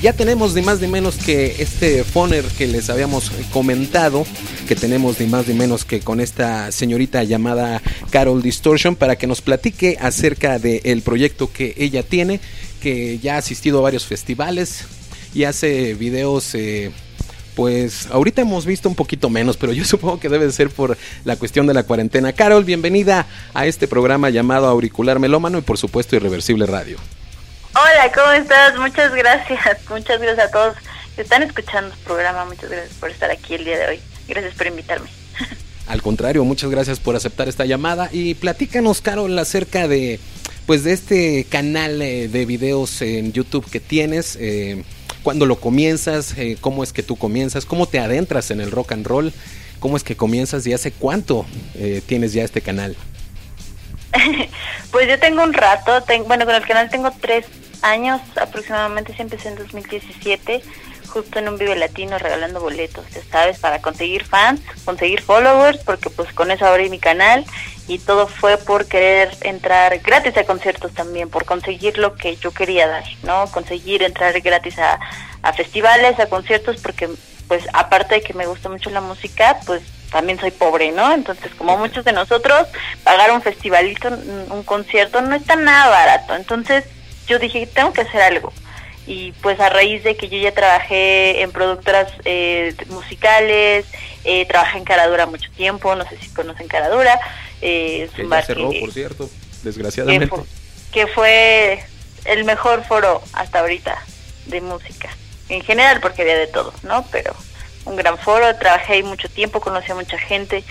Ya tenemos ni más ni menos que este Foner que les habíamos comentado, que tenemos ni más ni menos que con esta señorita llamada Carol Distortion para que nos platique acerca del proyecto que ella tiene, que ya ha asistido a varios festivales y hace videos... Eh, pues ahorita hemos visto un poquito menos, pero yo supongo que debe ser por la cuestión de la cuarentena. Carol, bienvenida a este programa llamado Auricular Melómano y por supuesto Irreversible Radio. Hola, ¿cómo estás? Muchas gracias. Muchas gracias a todos que están escuchando el programa. Muchas gracias por estar aquí el día de hoy. Gracias por invitarme. Al contrario, muchas gracias por aceptar esta llamada y platícanos, Carol, acerca de pues de este canal eh, de videos en YouTube que tienes. Eh, ¿Cuándo lo comienzas? Eh, ¿Cómo es que tú comienzas? ¿Cómo te adentras en el rock and roll? ¿Cómo es que comienzas y hace cuánto eh, tienes ya este canal? pues yo tengo un rato, bueno, con el canal tengo tres años aproximadamente, sí empecé en 2017, justo en un Vive Latino regalando boletos, ya sabes, para conseguir fans, conseguir followers, porque pues con eso abrí mi canal y todo fue por querer entrar gratis a conciertos también, por conseguir lo que yo quería dar, ¿no? Conseguir entrar gratis a, a festivales, a conciertos, porque pues aparte de que me gusta mucho la música, pues también soy pobre, ¿no? Entonces, como muchos de nosotros, pagar un festivalito, un concierto, no está nada barato. Entonces, yo dije, tengo que hacer algo. Y pues a raíz de que yo ya trabajé en productoras eh, musicales, eh, trabajé en Caradura mucho tiempo, no sé si conocen Caradura. Eh, un cerró, por cierto, desgraciadamente. Que fue, el mejor foro hasta ahorita de música. En general, porque había de todo, ¿no? Pero un gran foro, trabajé ahí mucho tiempo, conocí a mucha gente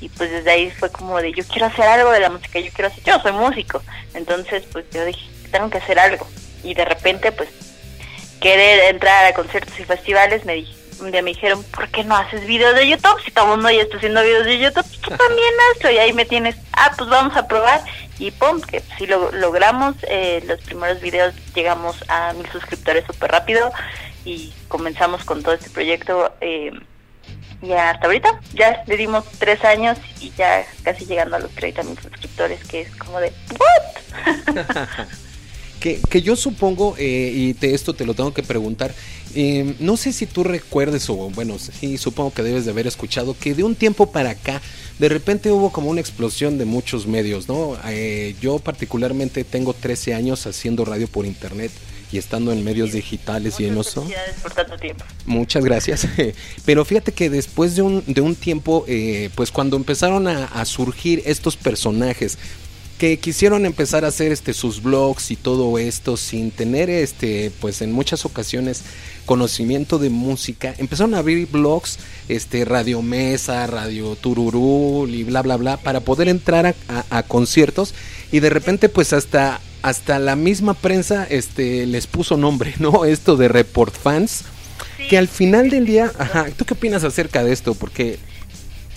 y pues desde ahí fue como de yo quiero hacer algo de la música, yo quiero hacer, yo soy músico, entonces pues yo dije, tengo que hacer algo y de repente pues querer entrar a conciertos y festivales me dije, un día me dijeron, ¿por qué no haces videos de YouTube? Si todo el mundo ya está haciendo videos de YouTube, tú también hazlo. Y ahí me tienes, ah, pues vamos a probar. Y pum, que si lo logramos, eh, los primeros videos llegamos a mil suscriptores súper rápido y comenzamos con todo este proyecto. Eh, ya hasta ahorita, ya le dimos tres años y ya casi llegando a los 30 mil suscriptores, que es como de, ¿what? que, que yo supongo, eh, y te, esto te lo tengo que preguntar, eh, no sé si tú recuerdes, o bueno, sí, supongo que debes de haber escuchado, que de un tiempo para acá, de repente hubo como una explosión de muchos medios, ¿no? Eh, yo particularmente tengo 13 años haciendo radio por internet y estando en medios digitales y en eso. Por tanto tiempo. Muchas gracias. Pero fíjate que después de un, de un tiempo, eh, pues cuando empezaron a, a, surgir estos personajes que quisieron empezar a hacer este sus blogs y todo esto sin tener este pues en muchas ocasiones conocimiento de música empezaron a abrir blogs este radio mesa radio tururú y bla bla bla para poder entrar a, conciertos y de repente pues hasta hasta la misma prensa este les puso nombre no esto de report fans que al final del día ajá tú qué opinas acerca de esto porque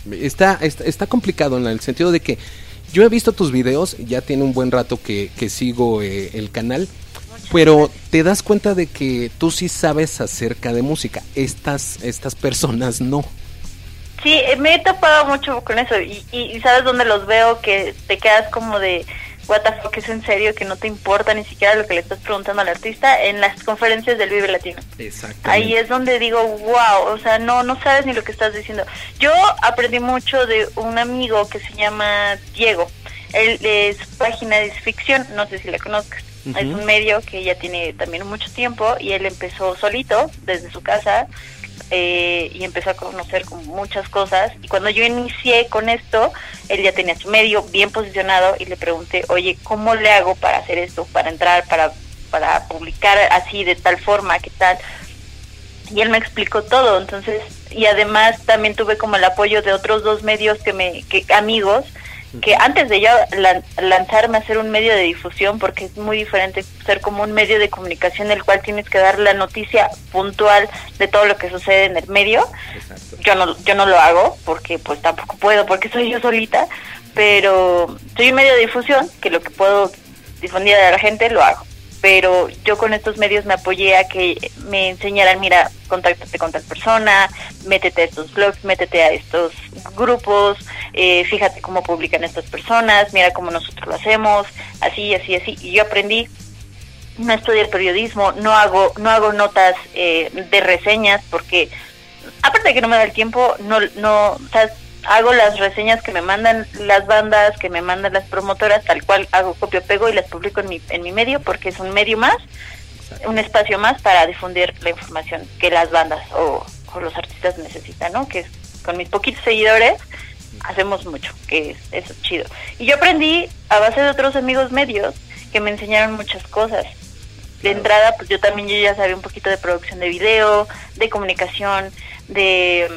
está está, está complicado en el sentido de que yo he visto tus videos, ya tiene un buen rato que, sigo eh, el canal, pero te das cuenta de que tú sí sabes acerca de música, estas, estas personas no. Sí, eh, me he topado mucho con eso y, y sabes dónde los veo que te quedas como de what the fuck, es en serio que no te importa ni siquiera lo que le estás preguntando al artista en las conferencias del Vive Latino. Ahí es donde digo, wow, o sea, no, no sabes ni lo que estás diciendo. Yo aprendí mucho de un amigo que se llama Diego. Él, es su página de ficción, no sé si la conozcas. Es un medio que ya tiene también mucho tiempo y él empezó solito desde su casa eh, y empezó a conocer como muchas cosas. Y cuando yo inicié con esto, él ya tenía su medio bien posicionado y le pregunté, oye, ¿cómo le hago para hacer esto, para entrar, para, para publicar así, de tal forma, qué tal? Y él me explicó todo, entonces, y además también tuve como el apoyo de otros dos medios que me, que, amigos, que antes de yo lanzarme a ser un medio de difusión, porque es muy diferente ser como un medio de comunicación en el cual tienes que dar la noticia puntual de todo lo que sucede en el medio, yo no yo no lo hago porque pues tampoco puedo porque soy yo solita, pero soy un medio de difusión que lo que puedo difundir a la gente lo hago pero yo con estos medios me apoyé a que me enseñaran, mira, contáctate con tal persona, métete a estos blogs, métete a estos grupos, eh, fíjate cómo publican estas personas, mira cómo nosotros lo hacemos, así, así, así. Y yo aprendí, no estudié periodismo, no hago, no hago notas eh, de reseñas porque, aparte de que no me da el tiempo, no, no, o sea, hago las reseñas que me mandan las bandas, que me mandan las promotoras, tal cual hago copio pego y las publico en mi, en mi medio porque es un medio más, un espacio más para difundir la información que las bandas o, los artistas necesitan, ¿no? Que con mis poquitos seguidores hacemos mucho, que es, eso es chido. Y yo aprendí a base de otros amigos medios que me enseñaron muchas cosas. De entrada, pues yo también yo ya sabía un poquito de producción de video, de comunicación, de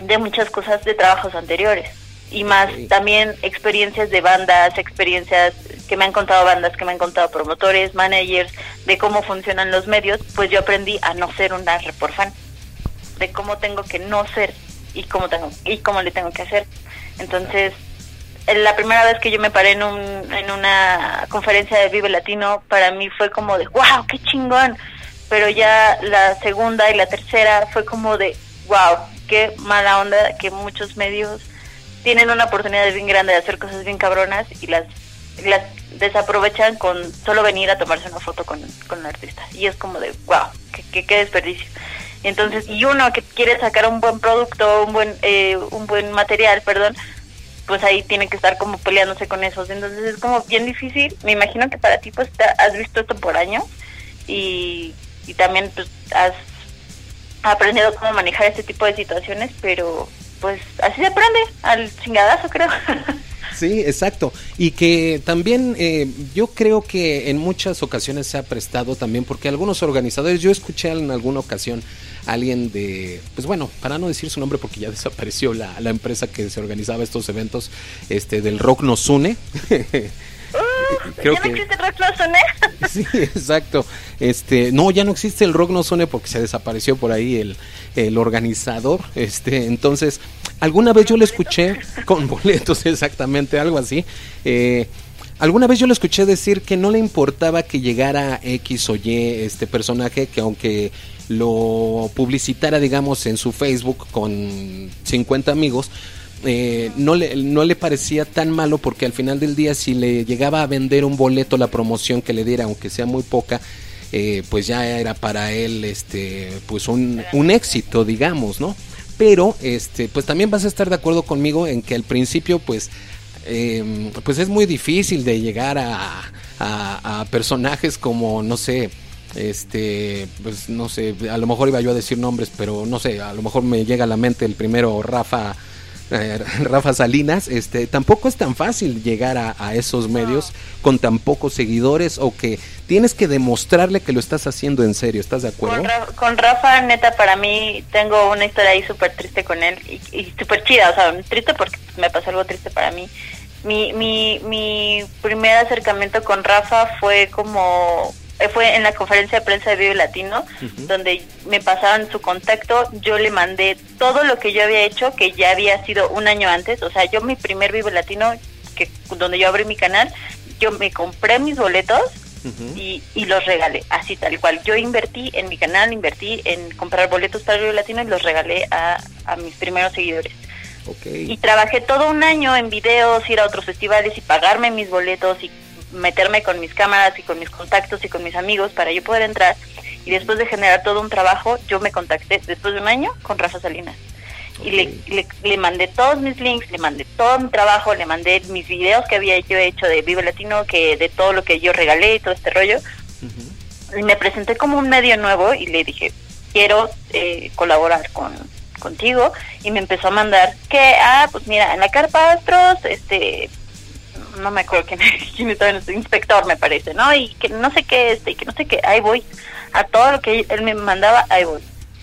de muchas cosas de trabajos anteriores y más también experiencias de bandas, experiencias que me han contado bandas, que me han contado promotores, managers, de cómo funcionan los medios, pues yo aprendí a no ser una report fan, de cómo tengo que no ser y cómo tengo y cómo le tengo que hacer. Entonces, la primera vez que yo me paré en, un, en una conferencia de Vive Latino, para mí fue como de, wow, qué chingón. Pero ya la segunda y la tercera fue como de, wow, qué mala onda que muchos medios tienen una oportunidad bien grande de hacer cosas bien cabronas y las desaprovechan con solo venir a tomarse una foto con, con un artista. Y es como de, wow, qué, qué, desperdicio. Entonces, y uno que quiere sacar un buen producto, un buen, eh, un buen material, perdón, pues ahí tiene que estar como peleándose con esos. Entonces es como bien difícil. Me imagino que para ti pues has visto esto por años y, y también pues has aprendido cómo manejar este tipo de situaciones, pero pues así se aprende, al chingadazo creo. Sí, exacto. Y que también eh, yo creo que en muchas ocasiones se ha prestado también, porque algunos organizadores, yo escuché en alguna ocasión a alguien de, pues bueno, para no decir su nombre porque ya desapareció la, la empresa que se organizaba estos eventos, este del Rock Nos Une. creo ¿Ya no existe el rock no suene? sí, exacto. Este, no, ya no existe el rock no suene porque se desapareció por ahí el, el organizador. Este, entonces, alguna vez yo lo escuché con boletos, exactamente, algo así. Eh, alguna vez yo lo escuché decir que no le importaba que llegara X o Y este personaje, que aunque lo publicitara, digamos, en su Facebook con 50 amigos, eh, no, le, no le parecía tan malo porque al final del día si le llegaba a vender un boleto la promoción que le diera, aunque sea muy poca, eh, pues ya era para él este pues un, un éxito, digamos, ¿no? Pero este pues también vas a estar de acuerdo conmigo en que al principio pues em, pues es muy difícil de llegar a, a, a personajes como no sé este pues no sé a lo mejor iba yo a decir nombres pero no sé a lo mejor me llega a la mente el primero Rafa eh, Rafa Salinas, este, tampoco es tan fácil llegar a, esos medios con tan pocos seguidores o que tienes que demostrarle que lo estás haciendo en serio, ¿estás de acuerdo? Con, Rafa, neta, para mí tengo una historia ahí súper triste con él y, y súper chida, o sea, triste porque me pasó algo triste para mí. Mi, mi, mi primer acercamiento con Rafa fue como fue en la conferencia de prensa de Vive Latino, donde me pasaron su contacto, yo le mandé todo lo que yo había hecho, que ya había sido un año antes, o sea, yo mi primer Vive Latino, que donde yo abrí mi canal, yo me compré mis boletos y, y, los regalé, así tal cual. Yo invertí en mi canal, invertí en comprar boletos para Vive Latino y los regalé a, a mis primeros seguidores. Y trabajé todo un año en videos, ir a otros festivales y pagarme mis boletos y meterme con mis cámaras y con mis contactos y con mis amigos para yo poder entrar. Y después de generar todo un trabajo, yo me contacté después de un año con Rafa Salinas. Y le, le, mandé todos mis links, le mandé todo mi trabajo, le mandé mis videos que había yo hecho de Vive Latino, que de todo lo que yo regalé y todo este rollo. Y me presenté como un medio nuevo y le dije, quiero eh, colaborar con, contigo. Y me empezó a mandar que, ah, pues mira, en la Carpa Astros, este, no me acuerdo quién, quién estaba en este inspector, me parece, ¿no? Y que no sé qué, este, y que no sé qué, ahí voy. A todo lo que él me mandaba, ahí voy.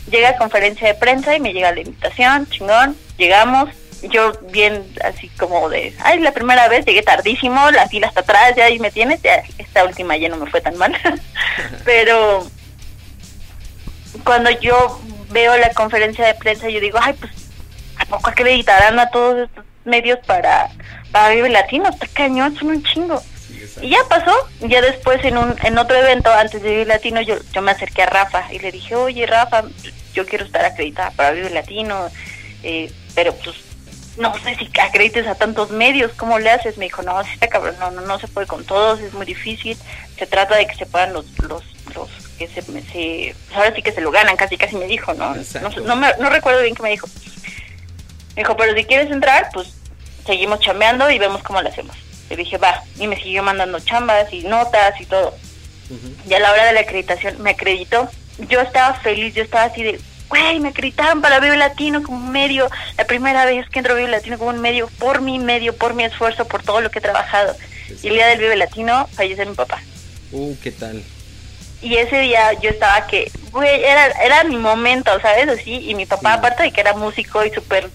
Llega a conferencia de prensa y me llega la invitación, chingón, llegamos, yo bien así como de, ay, la primera vez llegué tardísimo, la fila hasta atrás, ya ahí me tienes, ya esta última ya no me fue tan mal. Pero cuando yo veo la conferencia de prensa, yo digo, ay, pues, ¿a poco acreditarán a todos estos medios para, para Vive Latino? Está cañón, son un chingo. y ya pasó, ya después en un en otro evento antes de Vive Latino yo, yo me acerqué a Rafa y le dije, oye Rafa, yo quiero estar acreditada para Vive Latino, eh, pero pues no sé si acredites a tantos medios, ¿cómo le haces? Me dijo, no, sí está cabrón, no, no, no se puede con todos, es muy difícil, se trata de que se puedan los, los, los que se, se pues ahora sí que se lo ganan, casi casi me dijo, ¿no? No, no, me, no recuerdo bien qué me dijo. Me dijo, pero si quieres entrar, pues seguimos chambeando y vemos cómo lo hacemos. Le dije, va, y me siguió mandando chambas y notas y todo. Y a la hora de la acreditación me acreditó. Yo estaba feliz, yo estaba así de, güey, me acreditaron para Vive Latino como un medio, la primera vez que entro a Vive Latino como un medio, por mi medio, por mi esfuerzo, por todo lo que he trabajado. Y el día del Vive Latino falleció mi papá. Uh, ¿qué tal? Y ese día yo estaba que, güey, era, era mi momento, ¿sabes? Así, y mi papá, aparte de que era músico y súper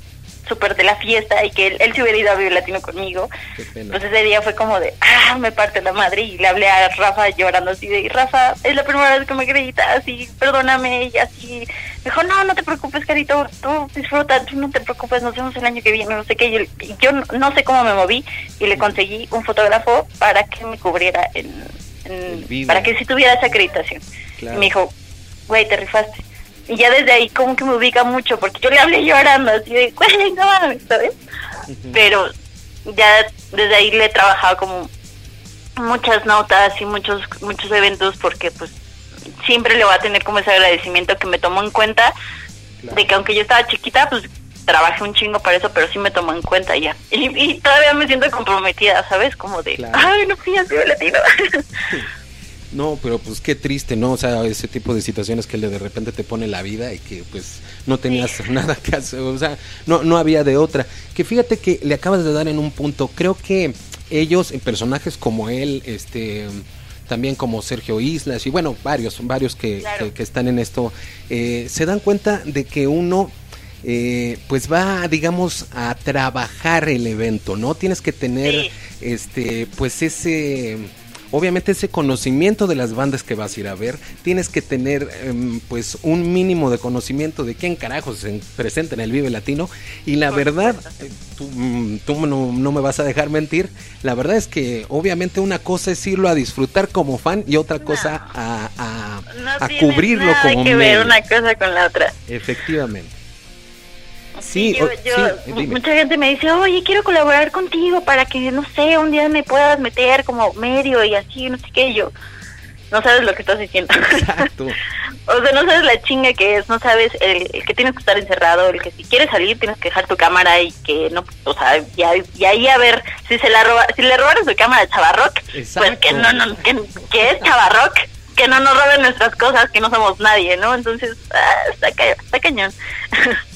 súper de la fiesta y que él, él se hubiera ido a Vive Latino conmigo. Pues ese día fue como de, ah, me parte la madre y le hablé a Rafa llorando así de, Rafa, es la primera vez que me acredita, así, perdóname y así. Me dijo, no, no te preocupes, Carito, tú disfruta, tú no te preocupes, nos vemos el año que viene, no sé qué. Yo, yo no sé cómo me moví y le conseguí un fotógrafo para que me cubriera en, para que si tuviera esa acreditación. Y me dijo, güey, te rifaste y ya desde ahí como que me ubica mucho, porque yo le hablé llorando, así de, güey, no mames, ¿sabes? Pero ya desde ahí le he trabajado como muchas notas y muchos muchos eventos porque pues siempre le voy a tener como ese agradecimiento que me tomó en cuenta de que aunque yo estaba chiquita pues trabajé un chingo para eso pero sí me tomó en cuenta ya. Y, todavía me siento comprometida sabes como de ay no fui así latino No, pero pues qué triste, ¿no? O sea, ese tipo de situaciones que de repente te pone la vida y que pues no tenías nada que hacer, o sea, no, no había de otra. Que fíjate que le acabas de dar en un punto, creo que ellos, en personajes como él, este también como Sergio Islas y bueno, varios, varios que, que, están en esto, eh, se dan cuenta de que uno eh, pues va, digamos, a trabajar el evento, ¿no? Tienes que tener, este, pues ese obviamente ese conocimiento de las bandas que vas a ir a ver, tienes que tener em, pues un mínimo de conocimiento de quién carajos se presenta en el Vive Latino. Y la verdad, eh, tú, mm, no, me vas a dejar mentir, la verdad es que obviamente una cosa es irlo a disfrutar como fan y otra cosa a, a, cubrirlo como que ver una cosa con la otra. Efectivamente. Sí, mucha gente me dice, oye, quiero colaborar contigo para que, no sé, un día me puedas meter como medio y así, no sé qué, yo, no sabes lo que estás diciendo. o sea, no sabes la chinga que es, no sabes el, que tienes que estar encerrado, el que si quieres salir tienes que dejar tu cámara y que no, o sea, y, ahí a ver si se la roba, si le robaron su cámara a Chavarrock, pues que no, no, que, que es Chavarrock que no nos roben nuestras cosas, que no somos nadie, ¿no? Entonces, ah, está, está cañón.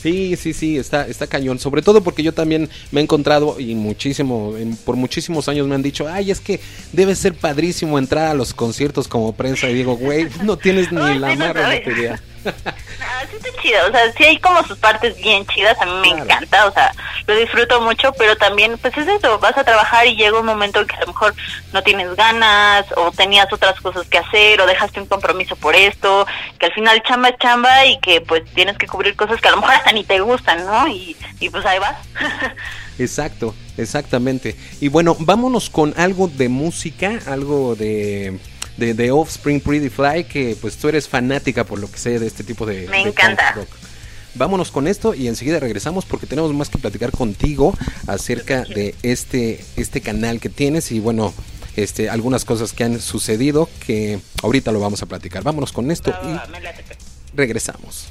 Sí, sí, sí, está, está cañón. Sobre todo porque yo también me he encontrado y muchísimo, por muchísimos años me han dicho, ay, es que debe ser padrísimo entrar a los conciertos como prensa. Y digo, güey, no tienes ni la más remota idea. sí está chido, o sea, sí hay como sus partes bien chidas, a mí me encanta, o sea, lo disfruto mucho, pero también, pues es eso, vas a trabajar y llega un momento en que a lo mejor no tienes ganas, o tenías otras cosas que hacer, o dejaste un compromiso por esto, que al final chamba chamba y que pues tienes que cubrir cosas que a lo mejor hasta ni te gustan, ¿no? Y, y pues ahí vas. Exacto, exactamente. Y bueno, vámonos con algo de música, algo de de, Offspring Pretty Fly, que pues tú eres fanática por lo que sé de este tipo de... Me encanta. Vámonos con esto y enseguida regresamos porque tenemos más que platicar contigo acerca de este, este canal que tienes y bueno, este, algunas cosas que han sucedido que ahorita lo vamos a platicar. Vámonos con esto y regresamos.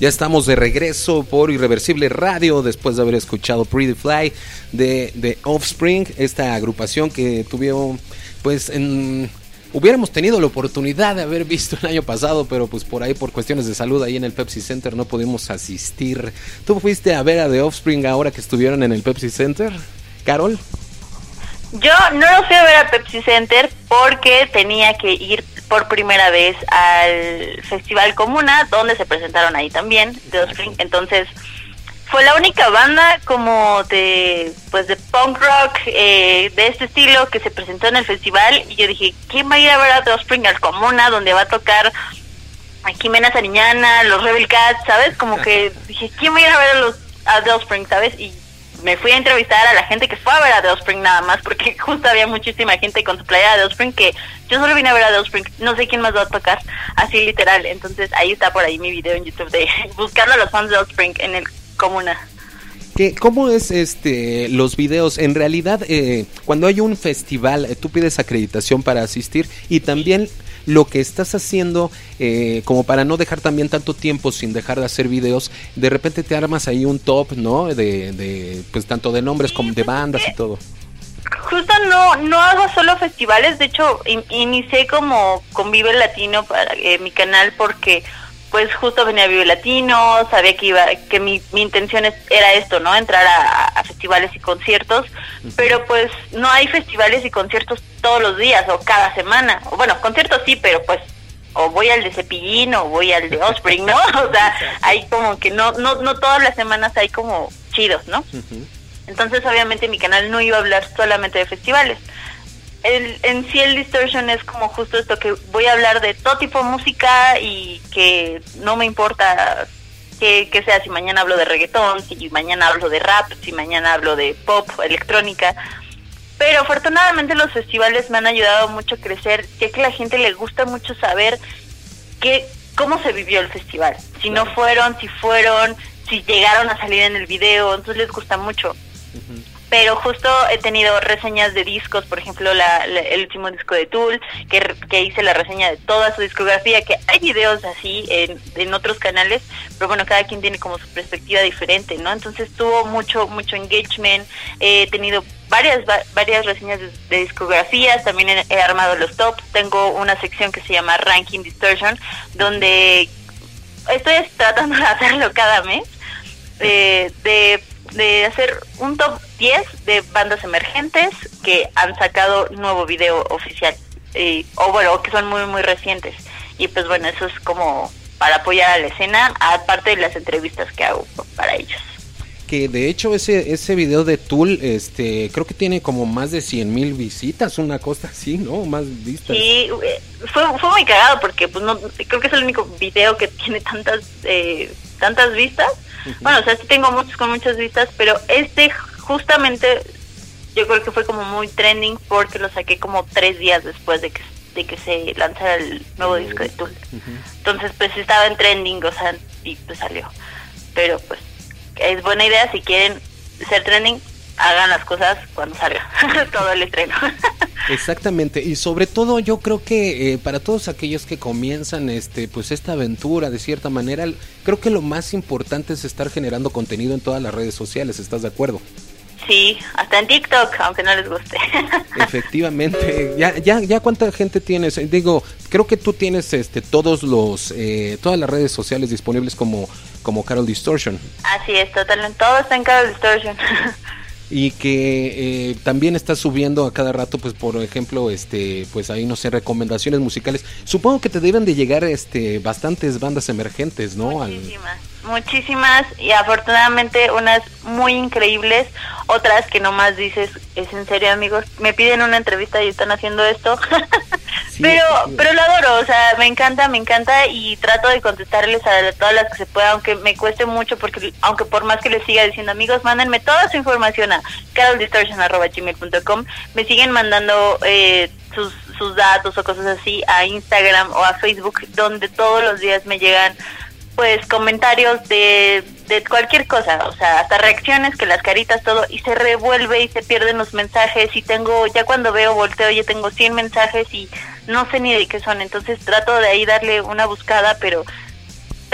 Ya estamos de regreso por Irreversible Radio después de haber escuchado Pretty Fly de, de Offspring, esta agrupación que tuvieron pues en, hubiéramos tenido la oportunidad de haber visto el año pasado, pero pues por ahí por cuestiones de salud ahí en el Pepsi Center no pudimos asistir. ¿Tú fuiste a ver a The Offspring ahora que estuvieron en el Pepsi Center? Carol? Yo no lo fui a ver a Pepsi Center porque tenía que ir por primera vez al Festival Comuna, donde se presentaron ahí también The Offspring. Entonces fue la única banda como de pues de punk rock eh, de este estilo que se presentó en el festival. Y yo dije quién va a ir a ver a The Offspring al Comuna donde va a tocar a Jimena Sariñana los Rebel Cats sabes como que dije quién va a ir a ver a los a The Offspring sabes y me fui a entrevistar a la gente que fue a ver a The Offspring nada más, porque justo había muchísima gente con su playa de The Offspring que yo solo vine a ver a The Offspring, no sé quién más va a tocar, así literal. Entonces ahí está por ahí mi video en YouTube de buscarlo a los fans de The Offspring en el Comuna. ¿Qué, ¿Cómo es este los videos? En realidad, eh, cuando hay un festival, eh, tú pides acreditación para asistir y también lo que estás haciendo, eh, como para no dejar también tanto tiempo sin dejar de hacer videos, de repente te armas ahí un top, ¿no? De, de pues tanto de nombres como de bandas y todo. Justo no no hago solo festivales, de hecho inicié como con Vive Latino para eh, mi canal porque pues justo venía a Vive Latino, sabía que iba, que mi, mi intención era esto, ¿no? Entrar a, festivales y conciertos, pero pues no hay festivales y conciertos todos los días o cada semana. O, bueno, conciertos sí, pero pues o voy al de Cepillín o voy al de Osprey, ¿no? O sea, hay como que no, no, no todas las semanas hay como chidos, ¿no? Entonces obviamente mi canal no iba a hablar solamente de festivales el, en sí el distortion es como justo esto que voy a hablar de todo tipo de música y que no me importa que, sea si mañana hablo de reggaetón, si mañana hablo de rap, si mañana hablo de pop, electrónica. Pero afortunadamente los festivales me han ayudado mucho a crecer, ya que a la gente le gusta mucho saber qué, cómo se vivió el festival. Si no fueron, si fueron, si llegaron a salir en el video, entonces les gusta mucho pero justo he tenido reseñas de discos, por ejemplo, la, el último disco de Tool, que, que, hice la reseña de toda su discografía, que hay videos así en, otros canales, pero bueno, cada quien tiene como su perspectiva diferente, ¿no? Entonces tuvo mucho, mucho engagement, he tenido varias varias reseñas de, discografías, también he, armado los tops, tengo una sección que se llama Ranking Distortion, donde estoy tratando de hacerlo cada mes, eh, de de hacer un top 10 de bandas emergentes que han sacado nuevo video oficial. Eh, o bueno, que son muy, muy recientes. Y pues bueno, eso es como para apoyar a la escena, aparte de las entrevistas que hago para ellos. Que de hecho ese, ese video de Tool, este, creo que tiene como más de 100 mil visitas, una cosa así, ¿no? Más vistas. Sí, eh, fue, fue muy cagado porque pues no, creo que es el único video que tiene tantas, eh, tantas vistas bueno, o sea, sí tengo muchos con muchas vistas, pero este justamente yo creo que fue como muy trending porque lo saqué como tres días después de que de que se lanzara el nuevo disco de Tool. Entonces, pues estaba en trending, o sea, y pues salió. Pero pues es buena idea si quieren ser trending, hagan las cosas cuando salga todo el estreno. Exactamente, y sobre todo yo creo que eh, para todos aquellos que comienzan este pues esta aventura de cierta manera, creo que lo más importante es estar generando contenido en todas las redes sociales, ¿estás de acuerdo? Sí, hasta en TikTok, aunque no les guste. Efectivamente, ya ya ya cuánta gente tienes? Digo, creo que tú tienes este todos los eh, todas las redes sociales disponibles como como Carol Distortion. Así es, totalmente todo está en Carol Distortion. y que eh, también está subiendo a cada rato pues por ejemplo este pues ahí no sé recomendaciones musicales. Supongo que te deben de llegar este bastantes bandas emergentes no muchísimas muchísimas y afortunadamente unas muy increíbles otras que nomás dices es en serio amigos me piden una entrevista y están haciendo esto pero pero lo adoro, o sea, me encanta, me encanta y trato de contestarles a todas las que se pueda, aunque me cueste mucho, porque aunque por más que les siga diciendo amigos, mándenme toda su información a caroldistortion.com, me siguen mandando eh, sus, sus datos o cosas así a Instagram o a Facebook, donde todos los días me llegan pues comentarios de, de cualquier cosa, o sea, hasta reacciones, que las caritas, todo, y se revuelve y se pierden los mensajes y tengo, ya cuando veo, volteo, ya tengo 100 mensajes y no sé ni de qué son, entonces trato de ahí darle una buscada, pero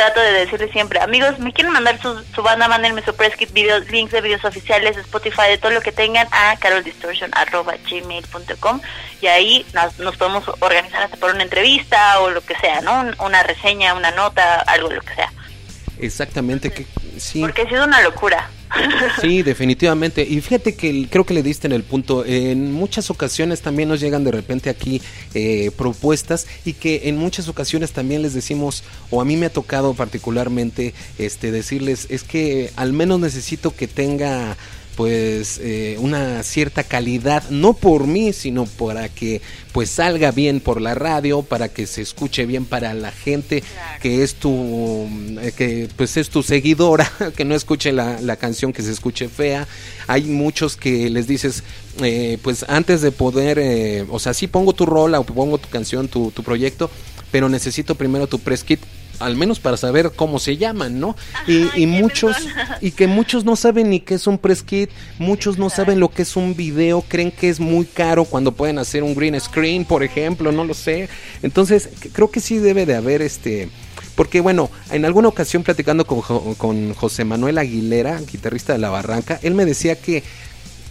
trato de decirle siempre, amigos, me quieren mandar su, su banda, mándenme su press kit, videos, links de videos oficiales, Spotify, de todo lo que tengan a caroldistortion.gmail.com y ahí nos, nos podemos organizar hasta por una entrevista o lo que sea, ¿no? una reseña, una nota, algo, lo que sea. Exactamente, que Sí. Porque ha sido una locura. Sí, definitivamente. Y fíjate que creo que le diste en el punto. En muchas ocasiones también nos llegan de repente aquí eh, propuestas y que en muchas ocasiones también les decimos, o a mí me ha tocado particularmente, este, decirles, es que al menos necesito que tenga pues eh, una cierta calidad, no por mí, sino para que pues salga bien por la radio, para que se escuche bien para la gente que es tu eh, que pues es tu seguidora, que no escuche la, la canción que se escuche fea. Hay muchos que les dices eh, pues antes de poder, o sea, sí pongo tu rola o pongo tu canción, tu, tu proyecto, pero necesito primero tu press kit al menos para saber cómo se llaman, ¿no? y, muchos, y que muchos no saben ni qué es un press kit, muchos no saben lo que es un video, creen que es muy caro cuando pueden hacer un green screen, por ejemplo, no lo sé. Entonces, creo que sí debe de haber este... Porque bueno, en alguna ocasión platicando con, con José Manuel Aguilera, guitarrista de La Barranca, él me decía que,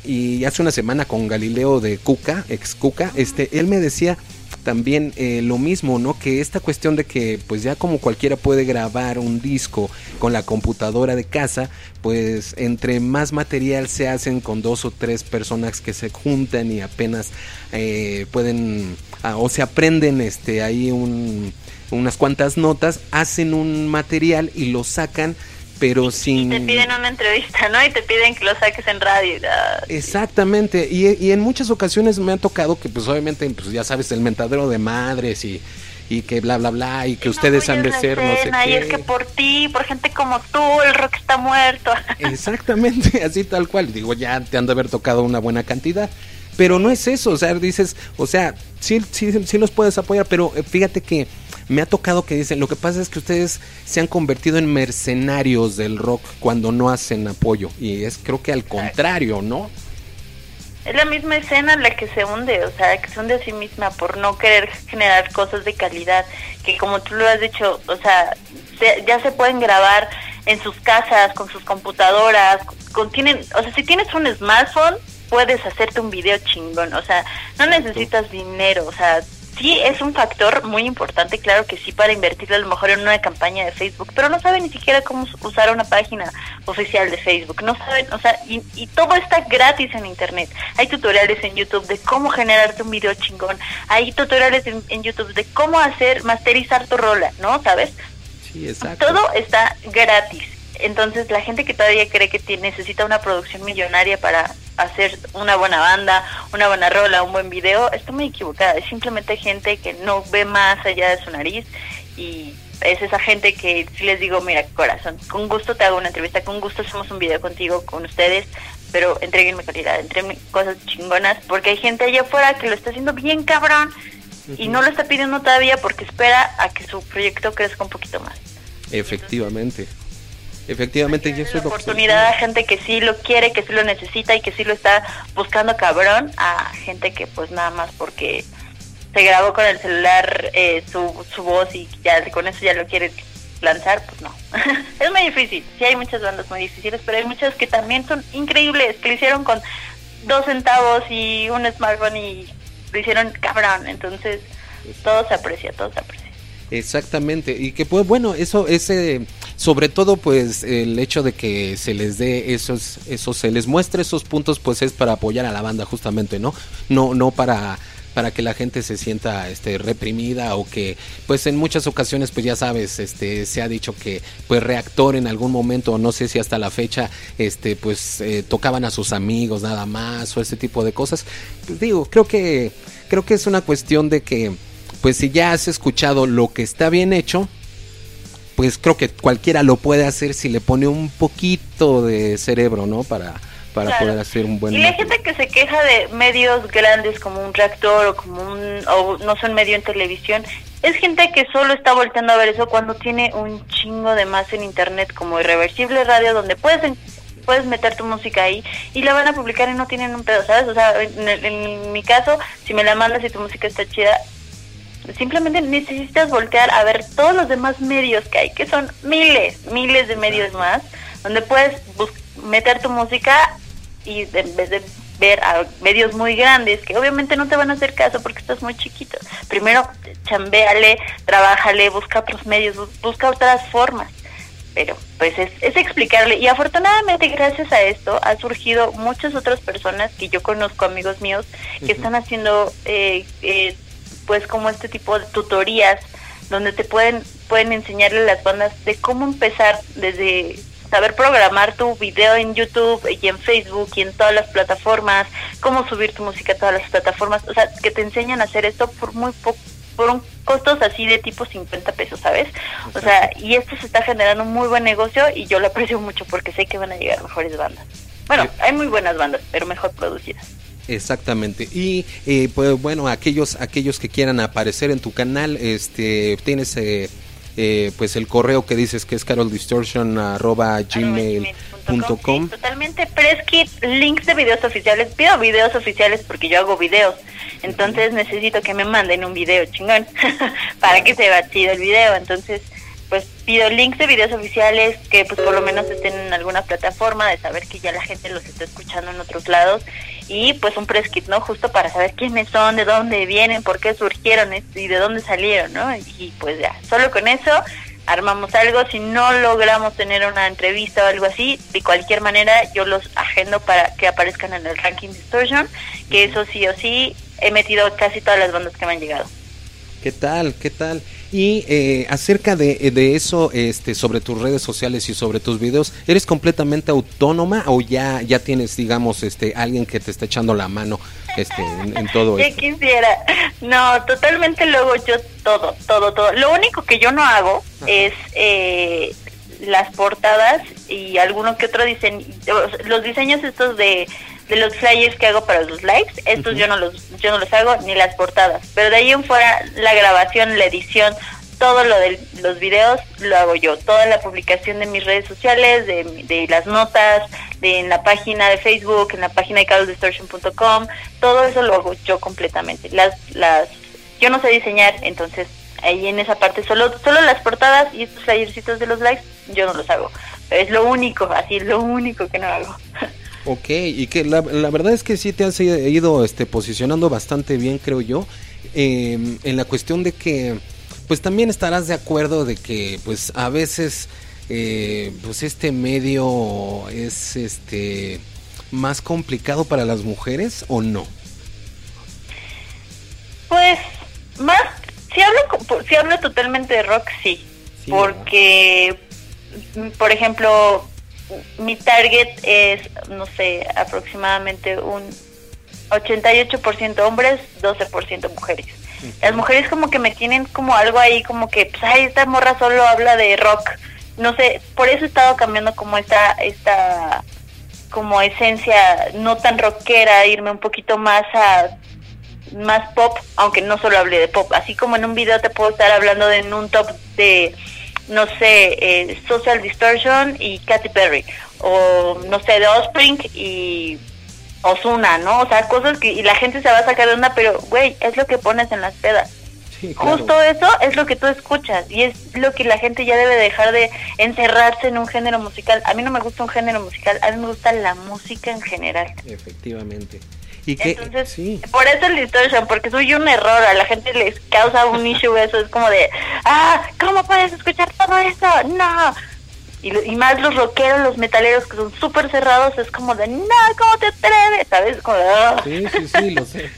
y hace una semana con Galileo de Cuca, ex Cuca, este, él me decía también eh, lo mismo, ¿no? Que esta cuestión de que pues ya como cualquiera puede grabar un disco con la computadora de casa, pues entre más material se hacen con dos o tres personas que se juntan y apenas eh, pueden ah, o se aprenden este ahí un, unas cuantas notas, hacen un material y lo sacan pero sin... te piden una entrevista, ¿no? Y te piden que lo saques en radio. Exactamente, y, en muchas ocasiones me ha tocado que pues obviamente, pues ya sabes, el mentadero de madres y, y que bla, bla, bla, y que ustedes han de ser, no sé qué. Y es que por ti, por gente como tú, el rock está muerto. Exactamente, así tal cual. Digo, ya te han de haber tocado una buena cantidad. Pero no es eso, o sea, dices, o sea, sí, sí, sí los puedes apoyar, pero eh, fíjate que me ha tocado que dicen, lo que pasa es que ustedes se han convertido en mercenarios del rock cuando no hacen apoyo. Y es creo que al contrario, ¿no? Es la misma escena la que se hunde, o sea, que se hunde a sí misma por no querer generar cosas de calidad, que como tú lo has dicho, o sea, ya se pueden grabar en sus casas, con sus computadoras, con, tienen, o sea, si tienes un smartphone, puedes hacerte un video chingón, o sea, no necesitas dinero, o sea, sí es un factor muy importante, claro que sí, para invertir a lo mejor en una campaña de Facebook, pero no saben ni siquiera cómo usar una página oficial de Facebook, no saben, o sea, y, y todo está gratis en Internet. Hay tutoriales en YouTube de cómo generarte un video chingón, hay tutoriales en, en YouTube de cómo hacer, masterizar tu rola, ¿no? ¿Sabes? Sí, exacto. Todo está gratis. Entonces la gente que todavía cree que necesita una producción millonaria para hacer una buena banda, una buena rola, un buen video, está muy equivocada. Es simplemente gente que no ve más allá de su nariz y es esa gente que si les digo, mira, corazón, con gusto te hago una entrevista, con gusto hacemos un video contigo, con ustedes, pero entreguenme calidad, entreguenme cosas chingonas, porque hay gente allá afuera que lo está haciendo bien cabrón y no lo está pidiendo todavía porque espera a que su proyecto crezca un poquito más. Efectivamente. Efectivamente, yo soy oportunidad a gente que sí lo quiere, que sí lo necesita y que sí lo está buscando cabrón, a gente que pues nada más porque se grabó con el celular eh, su, su voz y ya con eso ya lo quiere lanzar, pues no. es muy difícil, sí hay muchas bandas muy difíciles, pero hay muchas que también son increíbles, que lo hicieron con dos centavos y un smartphone y lo hicieron cabrón, entonces todo se aprecia, todo se aprecia. Exactamente, y que pues bueno, eso ese sobre todo pues el hecho de que se les dé esos esos se les muestre esos puntos pues es para apoyar a la banda justamente, ¿no? No no para para que la gente se sienta este reprimida o que pues en muchas ocasiones pues ya sabes este se ha dicho que pues reactor en algún momento no sé si hasta la fecha este pues eh, tocaban a sus amigos nada más o ese tipo de cosas pues, digo creo que creo que es una cuestión de que pues si ya has escuchado lo que está bien hecho, pues creo que cualquiera lo puede hacer si le pone un poquito de cerebro, ¿no? Para, para poder hacer un buen... Y la gente que se queja de medios grandes como un reactor o como un... o no son medio en televisión, es gente que solo está volteando a ver eso cuando tiene un chingo de más en internet como Irreversible Radio donde puedes puedes meter tu música ahí y la van a publicar y no tienen un pedo, ¿sabes? O sea, en, en mi caso, si me la mandas y tu música está chida, Simplemente necesitas voltear a ver todos los demás medios que hay, que son miles, miles de medios más, donde puedes meter tu música y en vez de ver a medios muy grandes que obviamente no te van a hacer caso porque estás muy chiquito. Primero, chambeale, trabájale, busca otros medios, busca otras formas. pero pues es, es explicarle y afortunadamente gracias a esto ha surgido muchas otras personas que yo conozco amigos míos que están haciendo eh, eh, pues como este tipo de tutorías donde te pueden pueden enseñarle a las bandas de cómo empezar desde saber programar tu video en YouTube y en Facebook y en todas las plataformas, cómo subir tu música a todas las plataformas, o sea, que te enseñan a hacer esto por muy poco por un costos así de tipo 50 pesos, ¿sabes? O sea, y esto se está generando un muy buen negocio y yo lo aprecio mucho porque sé que van a llegar mejores bandas. Bueno, hay muy buenas bandas, pero mejor producidas. Exactamente. Y eh, pues bueno, aquellos aquellos que quieran aparecer en tu canal, este tienes eh, eh, pues el correo que dices que es caroldistortion@gmail.com. Sí, totalmente Preskit, links de videos oficiales. Pido videos oficiales porque yo hago videos. Entonces necesito que me manden un video chingón para que se vea chido el video. Entonces, pues pido links de videos oficiales que pues por lo menos estén en alguna plataforma de saber que ya la gente los está escuchando en otros lados y pues un press kit, ¿no? Justo para saber quiénes son, de dónde vienen, por qué surgieron y de dónde salieron, ¿no? Y pues ya, solo con eso armamos algo, si no logramos tener una entrevista o algo así, de cualquier manera yo los agendo para que aparezcan en el ranking Distortion, que eso sí o sí he metido casi todas las bandas que me han llegado. ¿Qué tal? ¿Qué tal? Y eh, acerca de, de, eso, este, sobre tus redes sociales y sobre tus videos, ¿eres completamente autónoma o ya, ya tienes, digamos, este, alguien que te está echando la mano este, en, todo esto? quisiera. No, totalmente luego yo todo, todo, todo. Lo único que yo no hago es eh, las portadas y alguno que otro diseño, los diseños estos de de los flyers que hago para los likes, estos yo no los yo no los hago ni las portadas, pero de ahí en fuera la grabación, la edición, todo lo de los videos lo hago yo, toda la publicación de mis redes sociales, de, de las notas, de en la página de Facebook, en la página de carlosdistortion.com, todo eso lo hago yo completamente. Las las yo no sé diseñar, entonces ahí en esa parte solo solo las portadas y estos flyercitos de los likes yo no los hago. Es lo único, así es lo único que no hago. Ok, y que la, la, verdad es que sí te has ido este, posicionando bastante bien, creo yo, eh, en la cuestión de que, pues también estarás de acuerdo de que, pues a veces, eh, pues este medio es, este, más complicado para las mujeres o no. Pues, más, si hablo, si hablo totalmente de rock, sí, sí porque, por ejemplo, mi target es, no sé, aproximadamente un 88% hombres, 12% mujeres. Las mujeres como que me tienen como algo ahí, como que, pues, ay, esta morra solo habla de rock. No sé, por eso he estado cambiando como esta, esta, como esencia no tan rockera, irme un poquito más a más pop, aunque no solo hable de pop. Así como en un video te puedo estar hablando de en un top de no sé, eh, Social Distortion y Katy Perry, o no sé, The Offspring y Osuna, ¿no? O sea, cosas que y la gente se va a sacar de onda, pero güey, es lo que pones en las pedas. Sí, claro. Justo eso es lo que tú escuchas y es lo que la gente ya debe dejar de encerrarse en un género musical. A mí no me gusta un género musical, a mí me gusta la música en general. Efectivamente. ¿Y que, Entonces, sí. por eso el distortion, porque soy un error, a la gente les causa un issue eso, es como de, ah, ¿cómo puedes escuchar todo eso? No. Y, y más los rockeros, los metaleros que son súper cerrados, es como de, no, ¿cómo te atreves? ¿Sabes? Como de, oh. Sí, sí, sí, lo sé.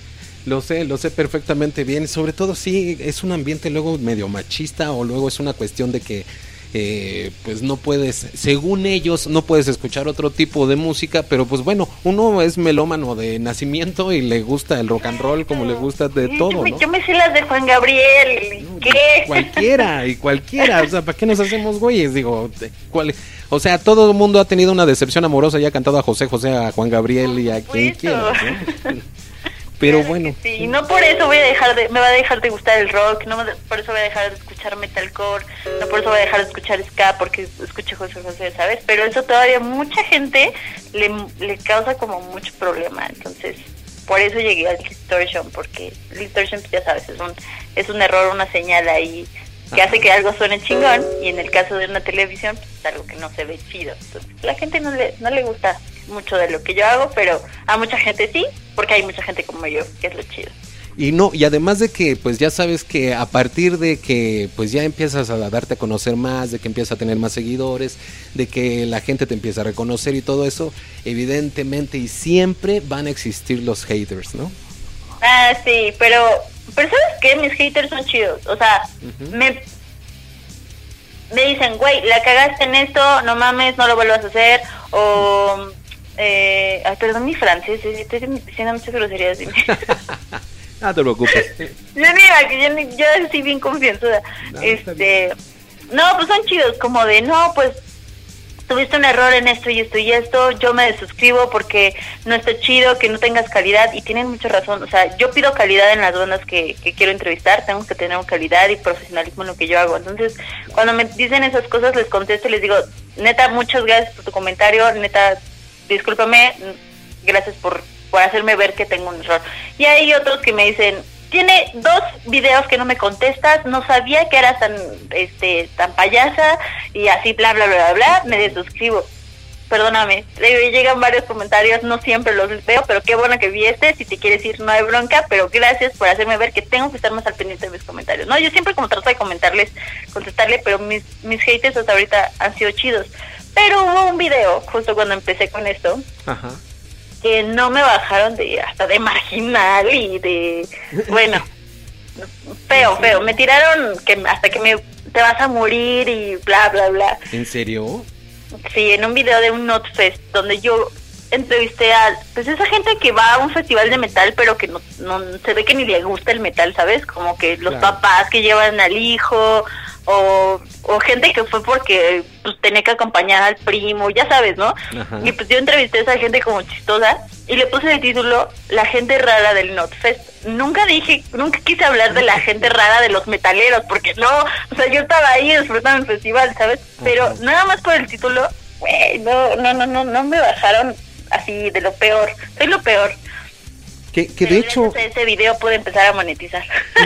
Lo sé, lo sé perfectamente bien. Sobre todo sí, es un ambiente luego medio machista o luego es una cuestión de que eh, pues no puedes, según ellos, no puedes escuchar otro tipo de música, pero pues bueno, uno es melómano de nacimiento y le gusta el rock and roll como le gusta de Sí, todo, yo, me, ¿no? yo me sé las de Juan Gabriel. ¿Qué? Cualquiera, y cualquiera, o sea, ¿para qué nos hacemos güeyes? Digo, ¿cuál? O sea, todo el mundo ha tenido una decepción amorosa y ha cantado a José José, a Juan Gabriel y a quien quiera, ¿no? Pero Claro bueno, Sí, no por eso voy a dejar de, me va a dejar de gustar el rock, no por eso voy a dejar de escuchar metalcore, no por eso voy a dejar de escuchar ska porque escucho José José, ¿sabes? Pero eso todavía mucha gente le, le causa como mucho problema, entonces por eso llegué al distortion, porque el distortion pues, ya sabes, es un, es un error, una señal ahí que hace que algo suene chingón y en el caso de una televisión pues, es algo que no se ve chido. Entonces, la gente no le, no le gusta mucho de lo que yo hago, pero a mucha gente sí, porque hay mucha gente como yo, que es lo chido. Y no, y además de que pues ya sabes que a partir de que pues ya empiezas a darte a conocer más, de que empiezas a tener más seguidores, de que la gente te empieza a reconocer y todo eso, evidentemente y siempre van a existir los haters, ¿no? Ah, sí, pero, pero ¿sabes qué? Mis haters son chidos. O sea, me, me dicen, güey, la cagaste en esto, no mames, no lo vuelvas a hacer. O, eh, ay, perdón mi francés, estoy diciendo muchas groserías. no te preocupes. yo mira, que yo, yo estoy bien confianzuda. este, no, pues son chidos, como de, no, pues tuviste un error en esto y esto y esto, yo me desuscribo porque no está chido, que no tengas calidad y tienen mucha razón. O sea, yo pido calidad en las bandas que, que quiero entrevistar, tengo que tener calidad y profesionalismo en lo que yo hago. Entonces, cuando me dicen esas cosas, les contesto y les digo, neta, muchas gracias por tu comentario, neta, discúlpame, gracias por, por hacerme ver que tengo un error. Y hay otros que me dicen, tiene dos videos que no me contestas, no sabía que eras tan, este, tan payasa y así bla bla bla bla, me desuscribo. Perdóname, llegan varios comentarios, no siempre los veo, pero qué bueno que vi este, si te quieres ir no hay bronca, pero gracias por hacerme ver que tengo que estar más al pendiente de mis comentarios. No, yo siempre como trato de comentarles, contestarle, pero mis, mis haters hasta ahorita han sido chidos. Pero hubo un video, justo cuando empecé con esto, Ajá que no me bajaron de hasta de marginal y de bueno feo feo. Me tiraron que hasta que me te vas a morir y bla bla bla. En serio sí en un video de un Notfest donde yo entrevisté a pues esa gente que va a un festival de metal pero que no, no se ve que ni le gusta el metal sabes como que los papás que llevan al hijo o, o gente que fue porque pues tenía que acompañar al primo, ya sabes, ¿no? Y pues yo entrevisté a esa gente como chistosa y le puse el título La gente rara del Notfest. Nunca dije, nunca quise hablar de la gente rara de los metaleros, porque no, o sea, yo estaba ahí disfrutando el festival, ¿sabes? Pero nada más por el título, güey, no, no, no, no, no me bajaron así de lo peor, soy lo peor. Que, que de hecho... Ese video puede empezar a monetizar.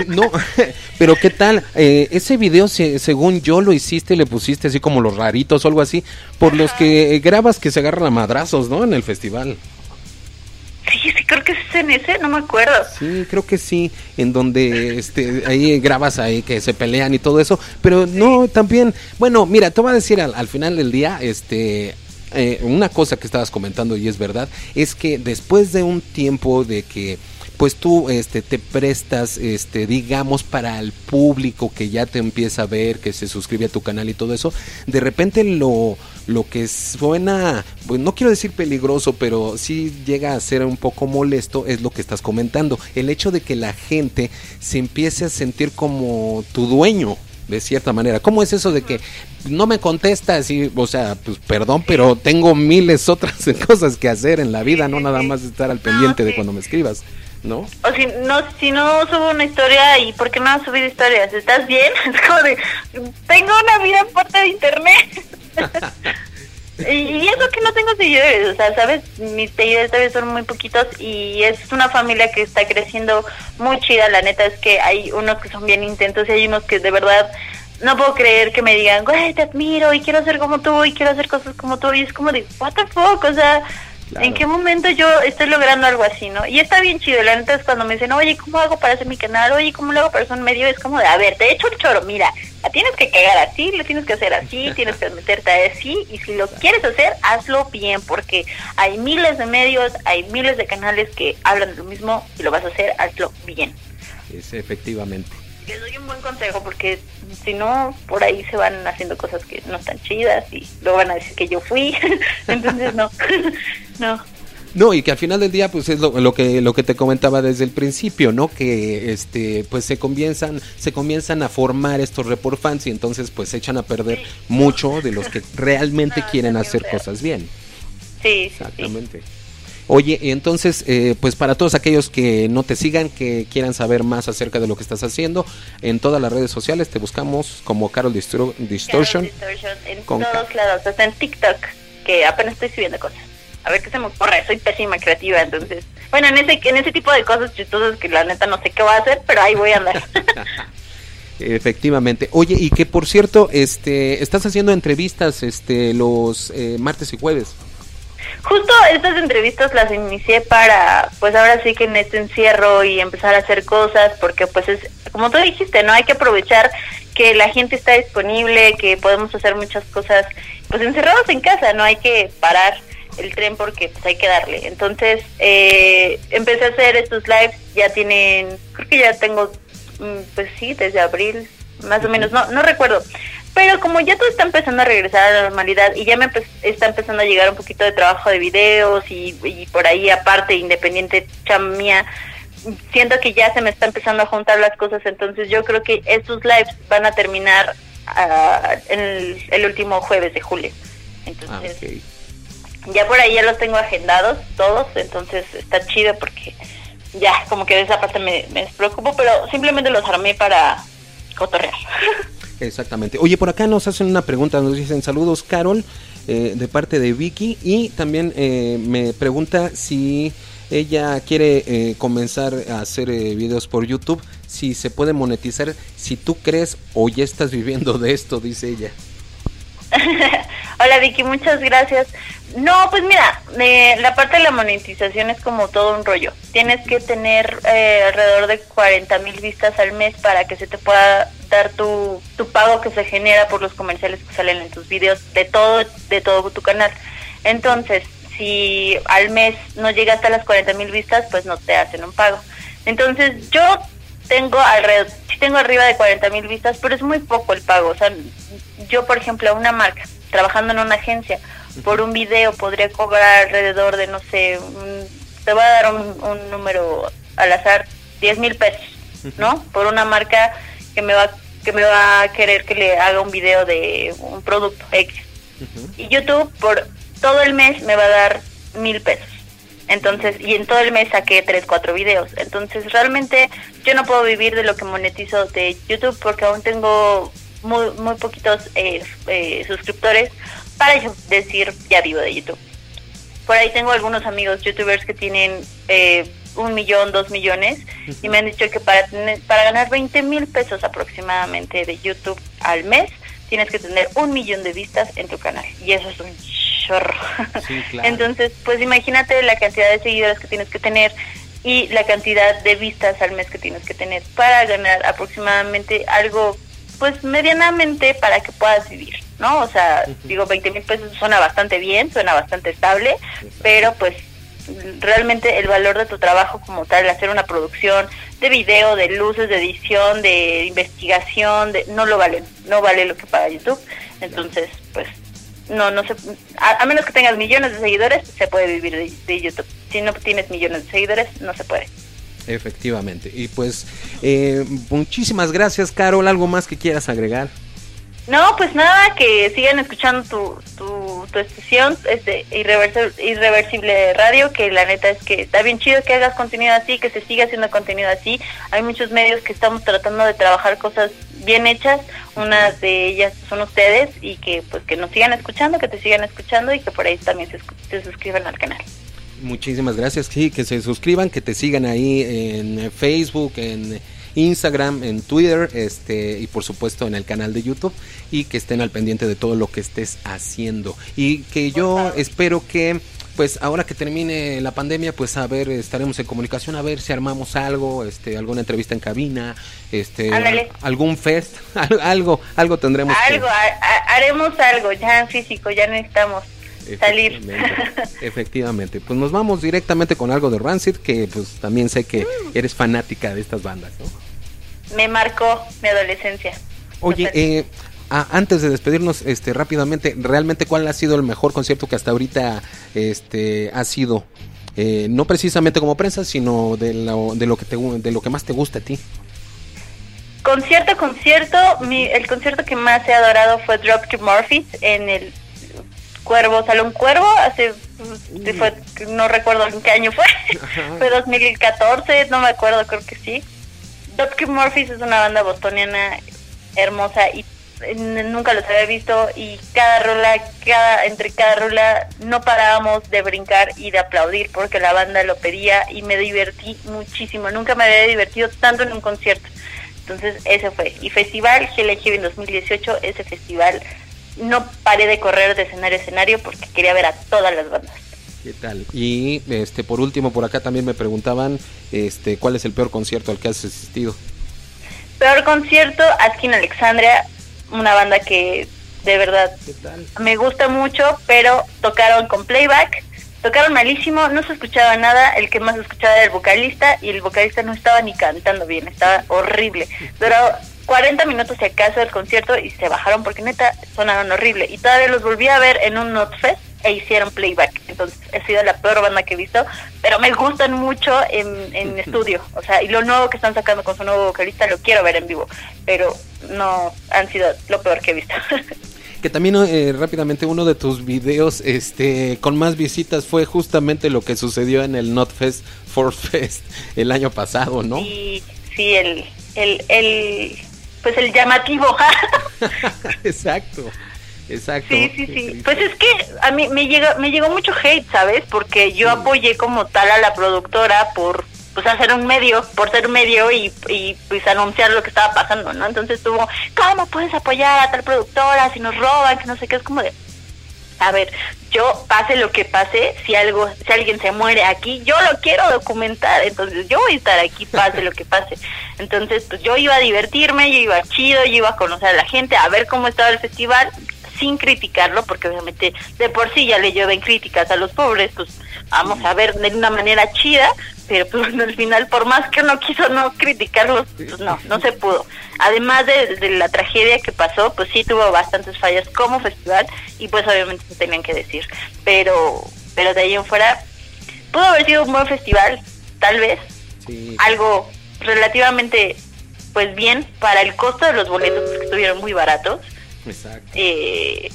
No, pero ¿qué tal? Eh, ese video, según yo lo hiciste, le pusiste así como los raritos o algo así, por los que grabas que se agarran a madrazos, ¿no? En el festival. Sí, sí, creo que es en ese, no me acuerdo. Sí, creo que sí, en donde este, ahí grabas ahí que se pelean y todo eso, pero no, también, bueno, mira, te voy a decir al, al final del día, este, eh, una cosa que estabas comentando y es verdad, es que después de un tiempo de que pues tú este te prestas este digamos para el público que ya te empieza a ver, que se suscribe a tu canal y todo eso, de repente lo lo que suena, pues no quiero decir peligroso, pero sí llega a ser un poco molesto es lo que estás comentando, el hecho de que la gente se empiece a sentir como tu dueño, de cierta manera. ¿Cómo es eso de que no me contestas y, o sea, pues perdón, pero tengo miles otras cosas que hacer en la vida, no nada más estar al pendiente de cuando me escribas, ¿no? O si no, si no subo una historia y ¿por qué no has subido historias? ¿Estás bien? Es como de, tengo una vida en parte de internet. y eso que no tengo seguidores, o sea, sabes, mis seguidores todavía son muy poquitos y es una familia que está creciendo muy chida, la neta es que hay unos que son bien intentos y hay unos que de verdad no puedo creer que me digan, güey, te admiro y quiero ser como tú y quiero hacer cosas como tú. Y es como de, what the fuck, o sea, ¿en qué momento yo estoy logrando algo así, no? Y está bien chido. La neta es cuando me dicen, oye, ¿cómo hago para hacer mi canal? Oye, ¿cómo lo hago para hacer un medio? Es como de, a ver, te he hecho el choro, mira, la tienes que cagar así, lo tienes que hacer así, tienes que meterte así. Y si lo quieres hacer, hazlo bien, porque hay miles de medios, hay miles de canales que hablan de lo mismo y lo vas a hacer, hazlo bien. Es efectivamente les doy un buen consejo porque si no, por ahí se van haciendo cosas que no están chidas y luego van a decir que yo fui. Entonces, no, no. No, y que al final del día, pues es lo, que lo que te comentaba desde el principio, ¿no? Que este, pues se comienzan, se comienzan a formar estos report fans y entonces pues se echan a perder mucho de los que realmente quieren hacer cosas bien. Sí, exactamente. Oye, entonces, eh, pues para todos aquellos que no te sigan, que quieran saber más acerca de lo que estás haciendo, en todas las redes sociales te buscamos como Carol Distortion. Distortion en todos lados, hasta en TikTok, que apenas estoy subiendo cosas. A ver qué se me ocurre, soy pésima creativa, entonces... Bueno, en ese, en ese tipo de cosas chistosas que la neta no sé qué voy a hacer, pero ahí voy a andar. Efectivamente. Oye, y que por cierto, este, estás haciendo entrevistas este, los eh, martes y jueves. Justo estas entrevistas las inicié para, pues ahora sí que en este encierro y empezar a hacer cosas, porque pues es, como tú dijiste, ¿no? Hay que aprovechar que la gente está disponible, que podemos hacer muchas cosas, pues encerrados en casa, no hay que parar el tren porque pues hay que darle. Entonces, eh, empecé a hacer estos lives, ya tienen, creo que ya tengo, mm, pues sí, desde abril, más o menos, no, no recuerdo. Pero como ya todo está empezando a regresar a la normalidad y ya me está empezando a llegar un poquito de trabajo de videos y, por ahí aparte, independiente chamía, siento que ya se me está empezando a juntar las cosas, entonces yo creo que estos lives van a terminar uh, en el, último jueves de julio. Entonces, ah, ya por ahí ya los tengo agendados todos, entonces está chido porque ya como que de esa parte me, me preocupo, pero simplemente los armé para cotorrear. Exactamente. Oye, por acá nos hacen una pregunta, nos dicen saludos Carol, eh, de parte de Vicky, y también eh, me pregunta si ella quiere eh, comenzar a hacer videos por YouTube, si se puede monetizar, si tú crees o ya estás viviendo de esto, dice ella. Hola Vicky, muchas gracias. No, pues mira, eh, la parte de la monetización es como todo un rollo. Tienes que tener eh, alrededor de 40 mil vistas al mes para que se te pueda dar tu, tu pago que se genera por los comerciales que salen en tus videos de todo, de todo tu canal. Entonces, si al mes no llega hasta las 40 mil vistas, pues no te hacen un pago. Entonces, yo tengo alrededor, tengo arriba de 40 mil vistas, pero es muy poco el pago. O sea, yo, por ejemplo, una marca, trabajando en una agencia, por un video podría cobrar alrededor de, no sé, te voy a dar un, número al azar, 10 mil pesos, ¿no? Por una marca que me va que me va a querer que le haga un video de un producto X. Y YouTube por todo el mes me va a dar mil pesos. Entonces, y en todo el mes saqué 3, 4 videos. Entonces, realmente yo no puedo vivir de lo que monetizo de YouTube porque aún tengo muy, muy poquitos eh, eh, suscriptores para decir ya vivo de YouTube. Por ahí tengo algunos amigos youtubers que tienen eh, un millón, dos millones y me han dicho que para, para ganar 20 mil pesos aproximadamente de YouTube al mes tienes que tener un millón de vistas en tu canal y eso es un chorro. Entonces, pues imagínate la cantidad de seguidores que tienes que tener y la cantidad de vistas al mes que tienes que tener para ganar aproximadamente algo pues medianamente para que puedas vivir, ¿no? O sea, digo, 20 mil pesos suena bastante bien, suena bastante estable, pero pues realmente el valor de tu trabajo como tal, hacer una producción de video, de luces, de edición, de investigación, de, no lo vale, no vale lo que paga YouTube. Entonces, pues no, no se, a, menos que tengas millones de seguidores, se puede vivir de YouTube. Si no tienes millones de seguidores, no se puede. Efectivamente. Y pues eh, muchísimas gracias, Carol. ¿Algo más que quieras agregar? No, pues nada, que sigan escuchando tu, tu, tu estación, este Irreversible, Irreversible Radio, que la neta es que está bien chido que hagas contenido así, que se siga haciendo contenido así. Hay muchos medios que estamos tratando de trabajar cosas bien hechas, una de ellas son ustedes, y que pues que nos sigan escuchando, que te sigan escuchando y que por ahí también se, se suscriban al canal. Muchísimas gracias. Sí, que se suscriban, que te sigan ahí en Facebook, en Instagram, en Twitter, este y por supuesto en el canal de YouTube y que estén al pendiente de todo lo que estés haciendo y que yo espero que pues ahora que termine la pandemia, pues a ver, estaremos en comunicación, a ver si armamos algo, este, alguna entrevista en cabina, este, algún fest, algo, algo tendremos. Algo, haremos algo, ya en físico, ya necesitamos salir. Efectivamente, pues nos vamos directamente con algo de Rancid, que pues también sé que eres fanática de estas bandas, ¿no? Me marcó mi adolescencia. Oye, eh, antes de despedirnos, este, rápidamente, realmente cuál ha sido el mejor concierto que hasta ahorita, este, ha sido, eh, no precisamente como prensa, sino de lo, de lo que te, de lo que más te gusta a ti. Concierto, concierto, el concierto que más he adorado fue Dropkick Murphys en el Cuervo, Salón Cuervo, hace, fue, no recuerdo en qué año fue, fue 2014, no me acuerdo, creo que sí. Dropkick Murphys es una banda bostoniana hermosa y nunca los había visto y cada rola, cada, entre cada rola no parábamos de brincar y de aplaudir porque la banda lo pedía y me divertí muchísimo. Nunca me había divertido tanto en un concierto. Entonces ese fue. Y Festival GLG en 2018, ese festival no paré de correr de escenario a escenario porque quería ver a todas las bandas. ¿Qué tal? Y este por último por acá también me preguntaban este cuál es el peor concierto al que has asistido. Peor concierto, Askin Alexandria, una banda que de verdad me gusta mucho, pero tocaron con playback, tocaron malísimo, no se escuchaba nada, el que más escuchaba era el vocalista y el vocalista no estaba ni cantando bien, estaba horrible. Duró 40 minutos si acaso el concierto y se bajaron porque neta sonaron horrible y todavía los volví a ver en un Notfest e hicieron playback. Entonces, ha sido la peor banda que he visto, pero me gustan mucho en, en estudio. O sea, y lo nuevo que están sacando con su nuevo vocalista lo quiero ver en vivo, pero no han sido lo peor que he visto. que también eh, rápidamente uno de tus videos este con más visitas fue justamente lo que sucedió en el Notfest Force Fest el año pasado, ¿no? Sí, sí, el, el, el pues el llamativo. Exacto. Exacto. Sí, sí, sí. Pues es que a mí me llega, me llegó mucho hate, ¿sabes? Porque yo apoyé como tal a la productora por pues hacer un medio, por ser un medio y, y pues anunciar lo que estaba pasando, ¿no? Entonces tuvo, ¿cómo puedes apoyar a tal productora si nos roban, que no sé qué? Es como de, a ver, yo pase lo que pase, si algo, si alguien se muere aquí, yo lo quiero documentar, entonces yo voy a estar aquí, pase lo que pase. Entonces, pues yo iba a divertirme, yo iba chido, yo iba a conocer a la gente, a ver cómo estaba el festival, sin criticarlo, porque obviamente de por sí ya le llueven críticas a los pobres, pues vamos a ver de una manera chida, pero pues al final por más que uno quiso no criticarlos, pues no, no se pudo. Además de, la tragedia que pasó, pues sí tuvo bastantes fallas como festival y pues obviamente se tenían que decir, pero pero de ahí en fuera pudo haber sido un buen festival, tal vez, algo relativamente pues bien para el costo de los boletos porque estuvieron muy baratos Exacto. Eh,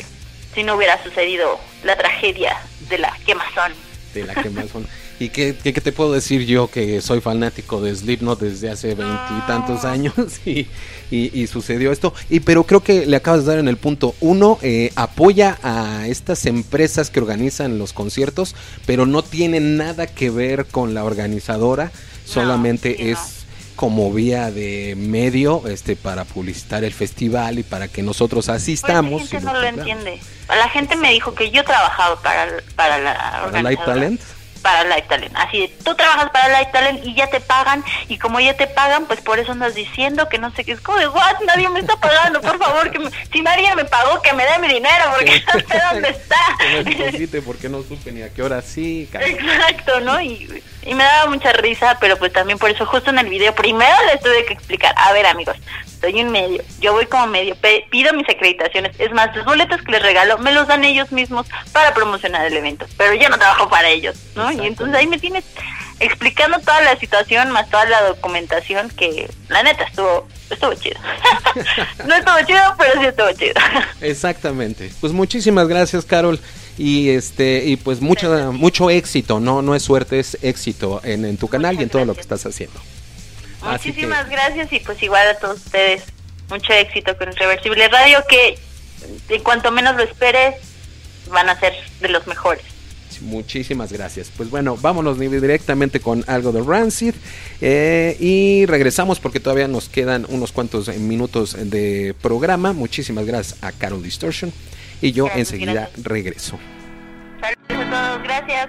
si no hubiera sucedido la tragedia de la quemazón. De la quemazón. ¿Y qué, qué, te puedo decir yo que soy fanático de Slipknot desde hace veintitantos años y, y, sucedió esto? Y pero creo que le acabas de dar en el punto. Uno, eh, apoya a estas empresas que organizan los conciertos, pero no tiene nada que ver con la organizadora, solamente es como vía de medio este para publicitar el festival y para que nosotros asistamos. Pues la gente no lo entiende. La gente me dijo que yo he trabajado para, para la ¿Para Light Talent? para Light Talent. Así de, tú trabajas para Light Talent y ya te pagan, y como ya te pagan, pues por eso andas diciendo que no sé qué. Es como de, what, nadie me está pagando, por favor, que si nadie me pagó, que me dé mi dinero, porque no sé dónde está. Que porque no supe ni a qué hora sí. Exacto, ¿no? Y, y me daba mucha risa, pero pues también por eso justo en el video primero les tuve que explicar, a ver amigos, soy un medio, yo voy como medio, pido mis acreditaciones, es más, los boletos que les regalo me los dan ellos mismos para promocionar el evento, pero yo no trabajo para ellos, ¿no? Y entonces ahí me tienes explicando toda la situación más toda la documentación que la neta estuvo estuvo chido. no estuvo chido, pero sí estuvo chido. Exactamente. Pues muchísimas gracias, Carol. Y este y pues mucho mucho éxito, no no es suerte, es éxito en, en tu canal y en todo lo que estás haciendo. Muchísimas gracias y pues igual a todos ustedes mucho éxito con Irreversible Radio que en cuanto menos lo esperes van a ser de los mejores. Muchísimas gracias. Pues bueno, vámonos directamente con algo de Rancid eh, y regresamos porque todavía nos quedan unos cuantos minutos de programa. Muchísimas gracias a Carol Distortion y yo gracias, enseguida gracias. regreso. Saludos a todos, gracias.